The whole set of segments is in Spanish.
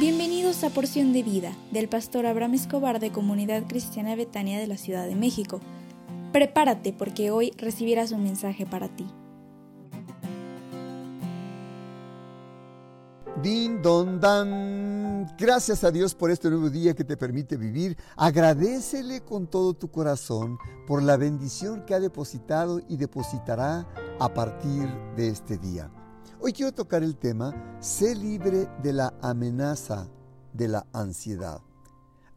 Bienvenidos a Porción de Vida del pastor Abraham Escobar de Comunidad Cristiana Betania de la Ciudad de México. Prepárate porque hoy recibirás un mensaje para ti. Din don dan. Gracias a Dios por este nuevo día que te permite vivir. Agradecele con todo tu corazón por la bendición que ha depositado y depositará a partir de este día. Hoy quiero tocar el tema, sé libre de la amenaza de la ansiedad.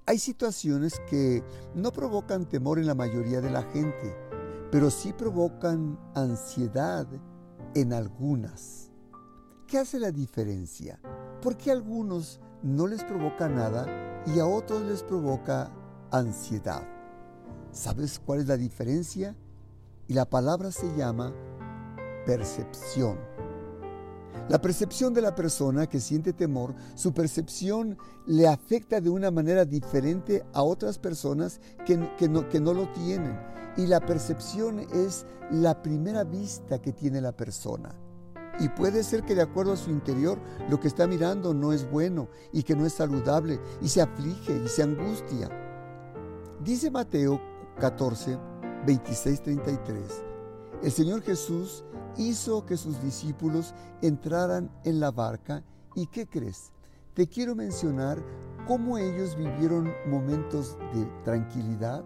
Hay situaciones que no provocan temor en la mayoría de la gente, pero sí provocan ansiedad en algunas. ¿Qué hace la diferencia? ¿Por qué a algunos no les provoca nada y a otros les provoca ansiedad? ¿Sabes cuál es la diferencia? Y la palabra se llama percepción. La percepción de la persona que siente temor, su percepción le afecta de una manera diferente a otras personas que, no, que no lo tienen. Y la percepción es la primera vista que tiene la persona. Y puede ser que de acuerdo a su interior lo que está mirando no es bueno y que no es saludable y se aflige y se angustia. Dice Mateo 14, 26, 33. El Señor Jesús hizo que sus discípulos entraran en la barca y ¿qué crees? Te quiero mencionar cómo ellos vivieron momentos de tranquilidad,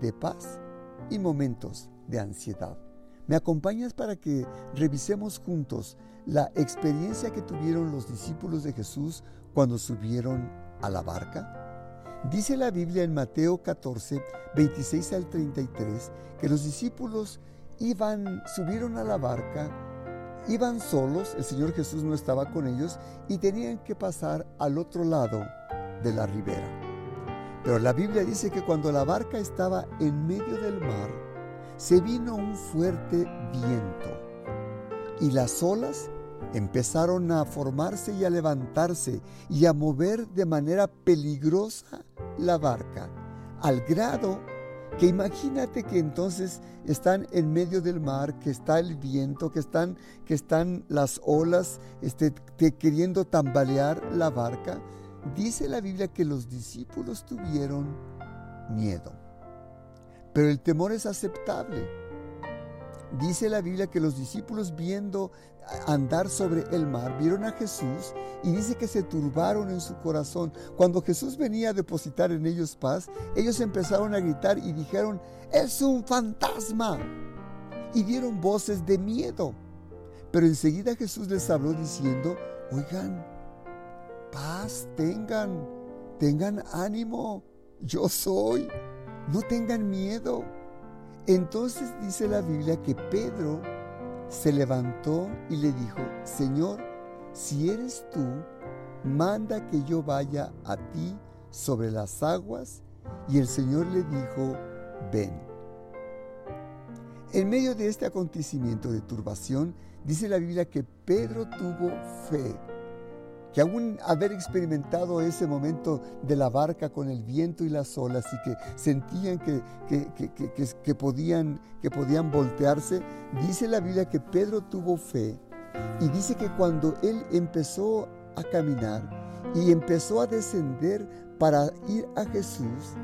de paz y momentos de ansiedad. ¿Me acompañas para que revisemos juntos la experiencia que tuvieron los discípulos de Jesús cuando subieron a la barca? Dice la Biblia en Mateo 14, 26 al 33, que los discípulos iban, subieron a la barca, iban solos, el Señor Jesús no estaba con ellos y tenían que pasar al otro lado de la ribera. Pero la Biblia dice que cuando la barca estaba en medio del mar, se vino un fuerte viento y las olas empezaron a formarse y a levantarse y a mover de manera peligrosa la barca, al grado que imagínate que entonces están en medio del mar, que está el viento, que están, que están las olas este, queriendo tambalear la barca. Dice la Biblia que los discípulos tuvieron miedo. Pero el temor es aceptable. Dice la Biblia que los discípulos viendo andar sobre el mar vieron a Jesús y dice que se turbaron en su corazón. Cuando Jesús venía a depositar en ellos paz, ellos empezaron a gritar y dijeron, es un fantasma. Y dieron voces de miedo. Pero enseguida Jesús les habló diciendo, oigan, paz tengan, tengan ánimo, yo soy, no tengan miedo. Entonces dice la Biblia que Pedro se levantó y le dijo, Señor, si eres tú, manda que yo vaya a ti sobre las aguas. Y el Señor le dijo, ven. En medio de este acontecimiento de turbación, dice la Biblia que Pedro tuvo fe que aún haber experimentado ese momento de la barca con el viento y las olas y que sentían que, que, podían, que podían voltearse, dice la Biblia que Pedro tuvo fe y dice que cuando él empezó a caminar y empezó a descender para ir a Jesús,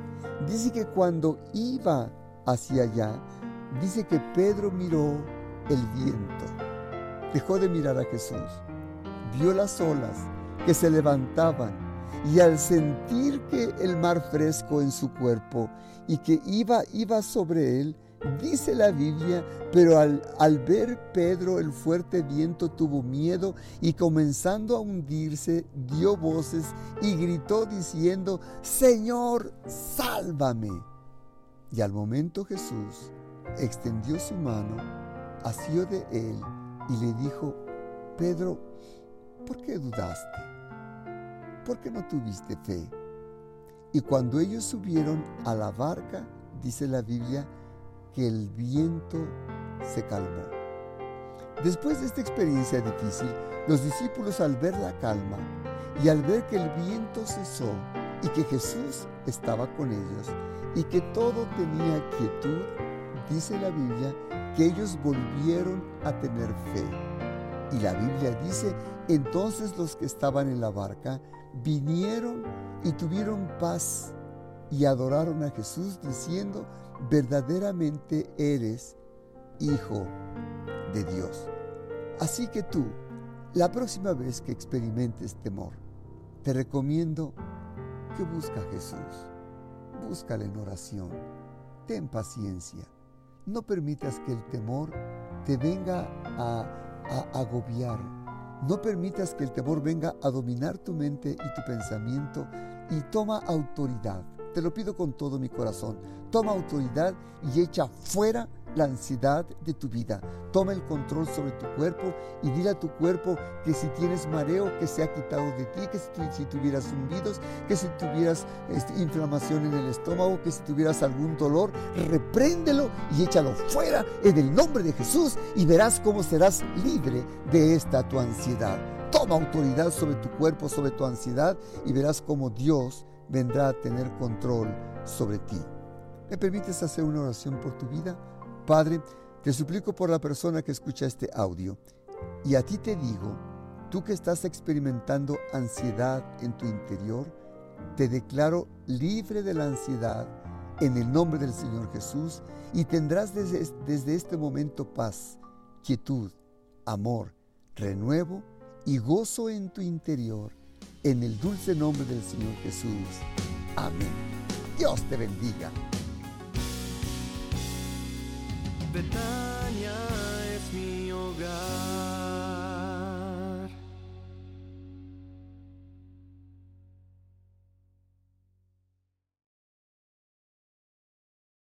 dice que cuando iba hacia allá, dice que Pedro miró el viento, dejó de mirar a Jesús, vio las olas, que se levantaban y al sentir que el mar fresco en su cuerpo y que iba, iba sobre él, dice la Biblia, pero al, al ver Pedro el fuerte viento tuvo miedo y comenzando a hundirse dio voces y gritó diciendo, Señor, sálvame. Y al momento Jesús extendió su mano, asió de él y le dijo, Pedro, ¿por qué dudaste? ¿por qué no tuviste fe? Y cuando ellos subieron a la barca, dice la Biblia, que el viento se calmó. Después de esta experiencia difícil, los discípulos al ver la calma y al ver que el viento cesó y que Jesús estaba con ellos y que todo tenía quietud, dice la Biblia que ellos volvieron a tener fe. Y la Biblia dice, entonces los que estaban en la barca vinieron y tuvieron paz y adoraron a Jesús diciendo, verdaderamente eres Hijo de Dios. Así que tú, la próxima vez que experimentes temor, te recomiendo que busca a Jesús. Búscale en oración. Ten paciencia. No permitas que el temor te venga a, a agobiar. No permitas que el temor venga a dominar tu mente y tu pensamiento y toma autoridad. Te lo pido con todo mi corazón. Toma autoridad y echa fuera la ansiedad de tu vida. Toma el control sobre tu cuerpo y dile a tu cuerpo que si tienes mareo, que se ha quitado de ti, que si, tuvieras zumbidos, que si tuvieras este, inflamación en el estómago, que si tuvieras algún dolor, repréndelo y échalo fuera en el nombre de Jesús y verás cómo serás libre de esta tu ansiedad. Toma autoridad sobre tu cuerpo, sobre tu ansiedad y verás cómo Dios vendrá a tener control sobre ti. ¿Me permites hacer una oración por tu vida? Padre, te suplico por la persona que escucha este audio y a ti te digo, tú que estás experimentando ansiedad en tu interior, te declaro libre de la ansiedad en el nombre del Señor Jesús y tendrás desde, desde este momento paz, quietud, amor, renuevo y gozo en tu interior, en el dulce nombre del Señor Jesús. Amén. Dios te bendiga. Betania es mi hogar.